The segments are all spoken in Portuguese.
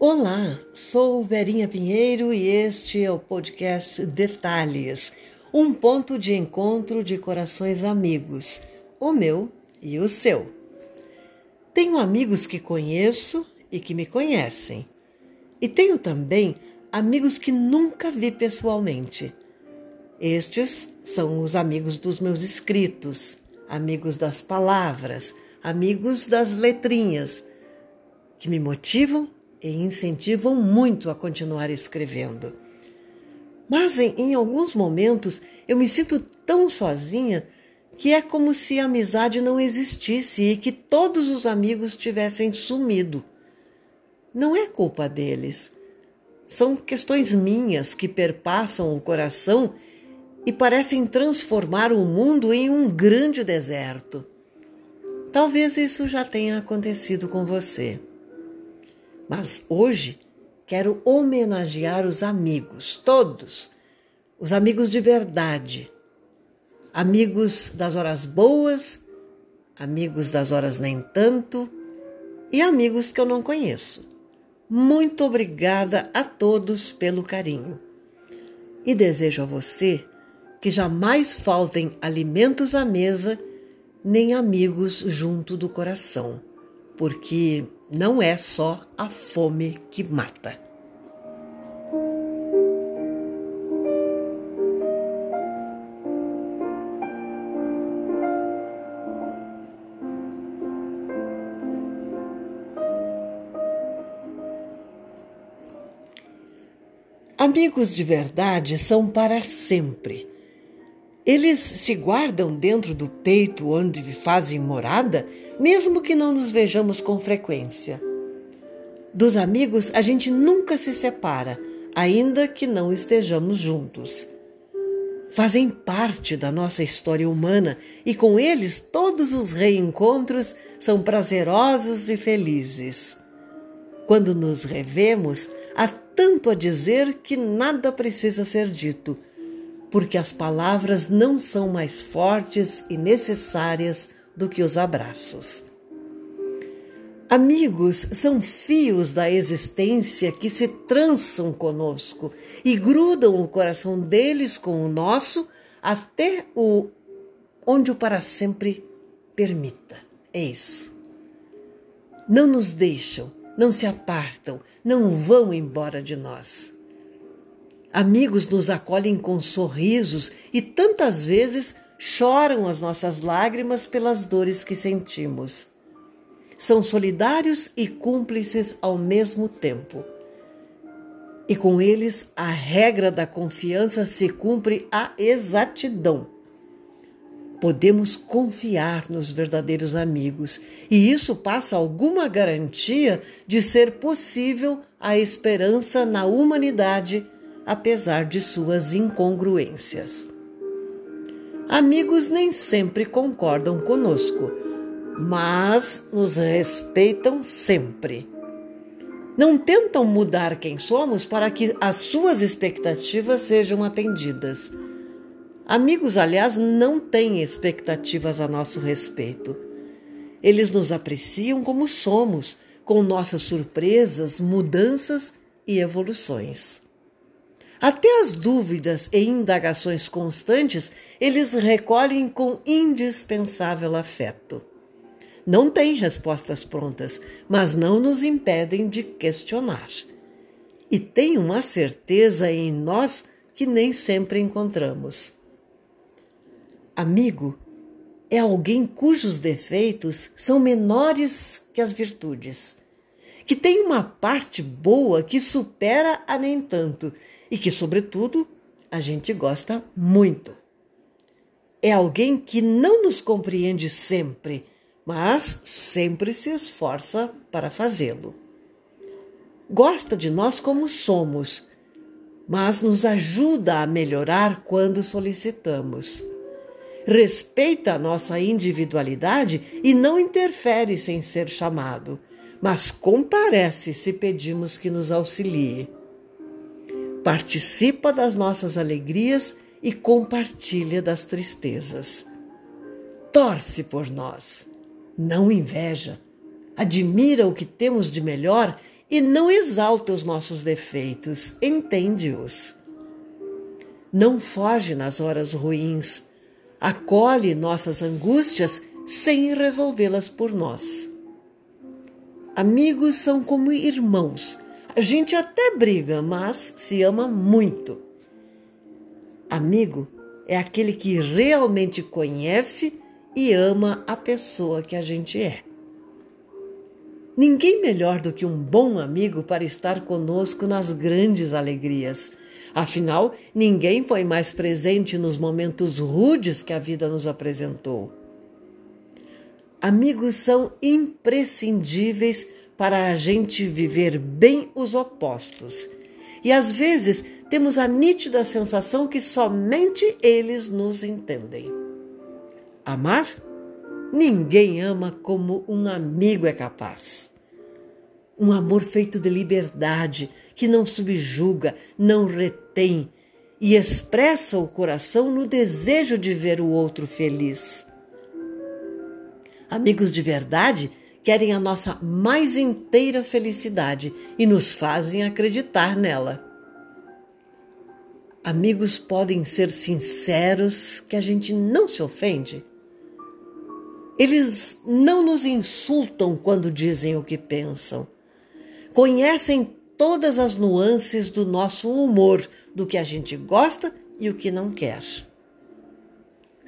Olá, sou Verinha Pinheiro e este é o podcast Detalhes, um ponto de encontro de corações amigos, o meu e o seu. Tenho amigos que conheço e que me conhecem, e tenho também amigos que nunca vi pessoalmente. Estes são os amigos dos meus escritos, amigos das palavras, amigos das letrinhas, que me motivam e incentivam muito a continuar escrevendo. Mas em, em, alguns momentos eu me sinto tão sozinha que é como se a amizade não existisse e que todos os amigos tivessem sumido. Não é culpa deles. São questões minhas que perpassam o coração e parecem transformar o mundo em um grande deserto. Talvez isso já tenha acontecido com você. Mas hoje quero homenagear os amigos, todos, os amigos de verdade, amigos das horas boas, amigos das horas nem tanto e amigos que eu não conheço. Muito obrigada a todos pelo carinho. E desejo a você que jamais faltem alimentos à mesa nem amigos junto do coração, porque não é só a fome que mata. Amigos de verdade são para sempre. Eles se guardam dentro do peito onde fazem morada, mesmo que não nos vejamos com frequência. Dos amigos, a gente nunca se separa, ainda que não estejamos juntos. Fazem parte da nossa história humana e com eles todos os reencontros são prazerosos e felizes. Quando nos revemos, há tanto a dizer que nada precisa ser dito porque as palavras não são mais fortes e necessárias do que os abraços. Amigos são fios da existência que se trançam conosco e grudam o coração deles com o nosso até o onde o para sempre permita. É isso. Não nos deixam, não se apartam, não vão embora de nós. Amigos nos acolhem com sorrisos e tantas vezes choram as nossas lágrimas pelas dores que sentimos. São solidários e cúmplices ao mesmo tempo. E com eles a regra da confiança se cumpre à exatidão. Podemos confiar nos verdadeiros amigos, e isso passa alguma garantia de ser possível a esperança na humanidade apesar de suas incongruências. Amigos nem sempre concordam conosco, mas nos respeitam sempre. Não tentam mudar quem somos para que as suas expectativas sejam atendidas. Amigos, aliás, não têm expectativas a nosso respeito. Eles nos apreciam como somos, com nossas surpresas, mudanças e evoluções. Até as dúvidas e indagações constantes eles recolhem com indispensável afeto. Não têm respostas prontas, mas não nos impedem de questionar. E têm uma certeza em nós que nem sempre encontramos. Amigo é alguém cujos defeitos são menores que as virtudes, que tem uma parte boa que supera a nem tanto e que, sobretudo, a gente gosta muito. É alguém que não nos compreende sempre, mas sempre se esforça para fazê-lo. Gosta de nós como somos, mas nos ajuda a melhorar quando solicitamos. Respeita a nossa individualidade e não interfere sem ser chamado, mas comparece se pedimos que nos auxilie participa das nossas alegrias e compartilha das tristezas. Torce por nós, não inveja, admira o que temos de melhor e não exalta os nossos defeitos, entende-os. Não foge nas horas ruins, acolhe nossas angústias sem resolvê-las por nós. Amigos são como irmãos. A gente até briga, mas se ama muito. Amigo é aquele que realmente conhece e ama a pessoa que a gente é. Ninguém melhor do que um bom amigo para estar conosco nas grandes alegrias. Afinal, ninguém foi mais presente nos momentos rudes que a vida nos apresentou. Amigos são imprescindíveis para a gente viver bem os opostos. E às vezes temos a nítida sensação que somente eles nos entendem. Amar? Ninguém ama como um amigo é capaz. Um amor feito de liberdade, que não subjuga, não retém e expressa o coração no desejo de ver o outro feliz. Amigos de verdade querem a nossa mais inteira felicidade e nos fazem acreditar nela. Amigos podem ser sinceros que a gente não se ofende. Eles não nos insultam quando dizem o que pensam. Conhecem todas as nuances do nosso humor, do que a gente gosta e o que não quer.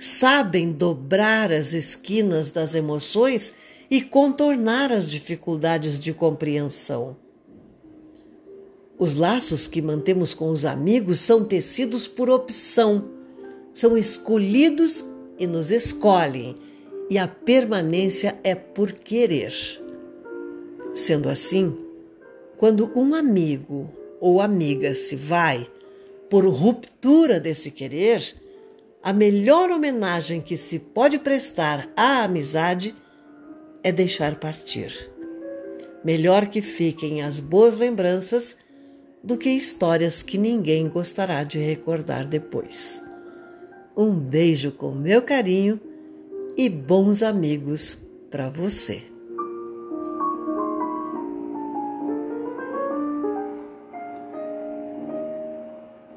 Sabem dobrar as esquinas das emoções e contornar as dificuldades de compreensão. Os laços que mantemos com os amigos são tecidos por opção, são escolhidos e nos escolhem e a permanência é por querer. Sendo assim, quando um amigo ou amiga se vai por ruptura desse querer, a melhor homenagem que se pode prestar à amizade é deixar partir. Melhor que fiquem as boas lembranças do que histórias que ninguém gostará de recordar depois. Um beijo com meu carinho e bons amigos para você.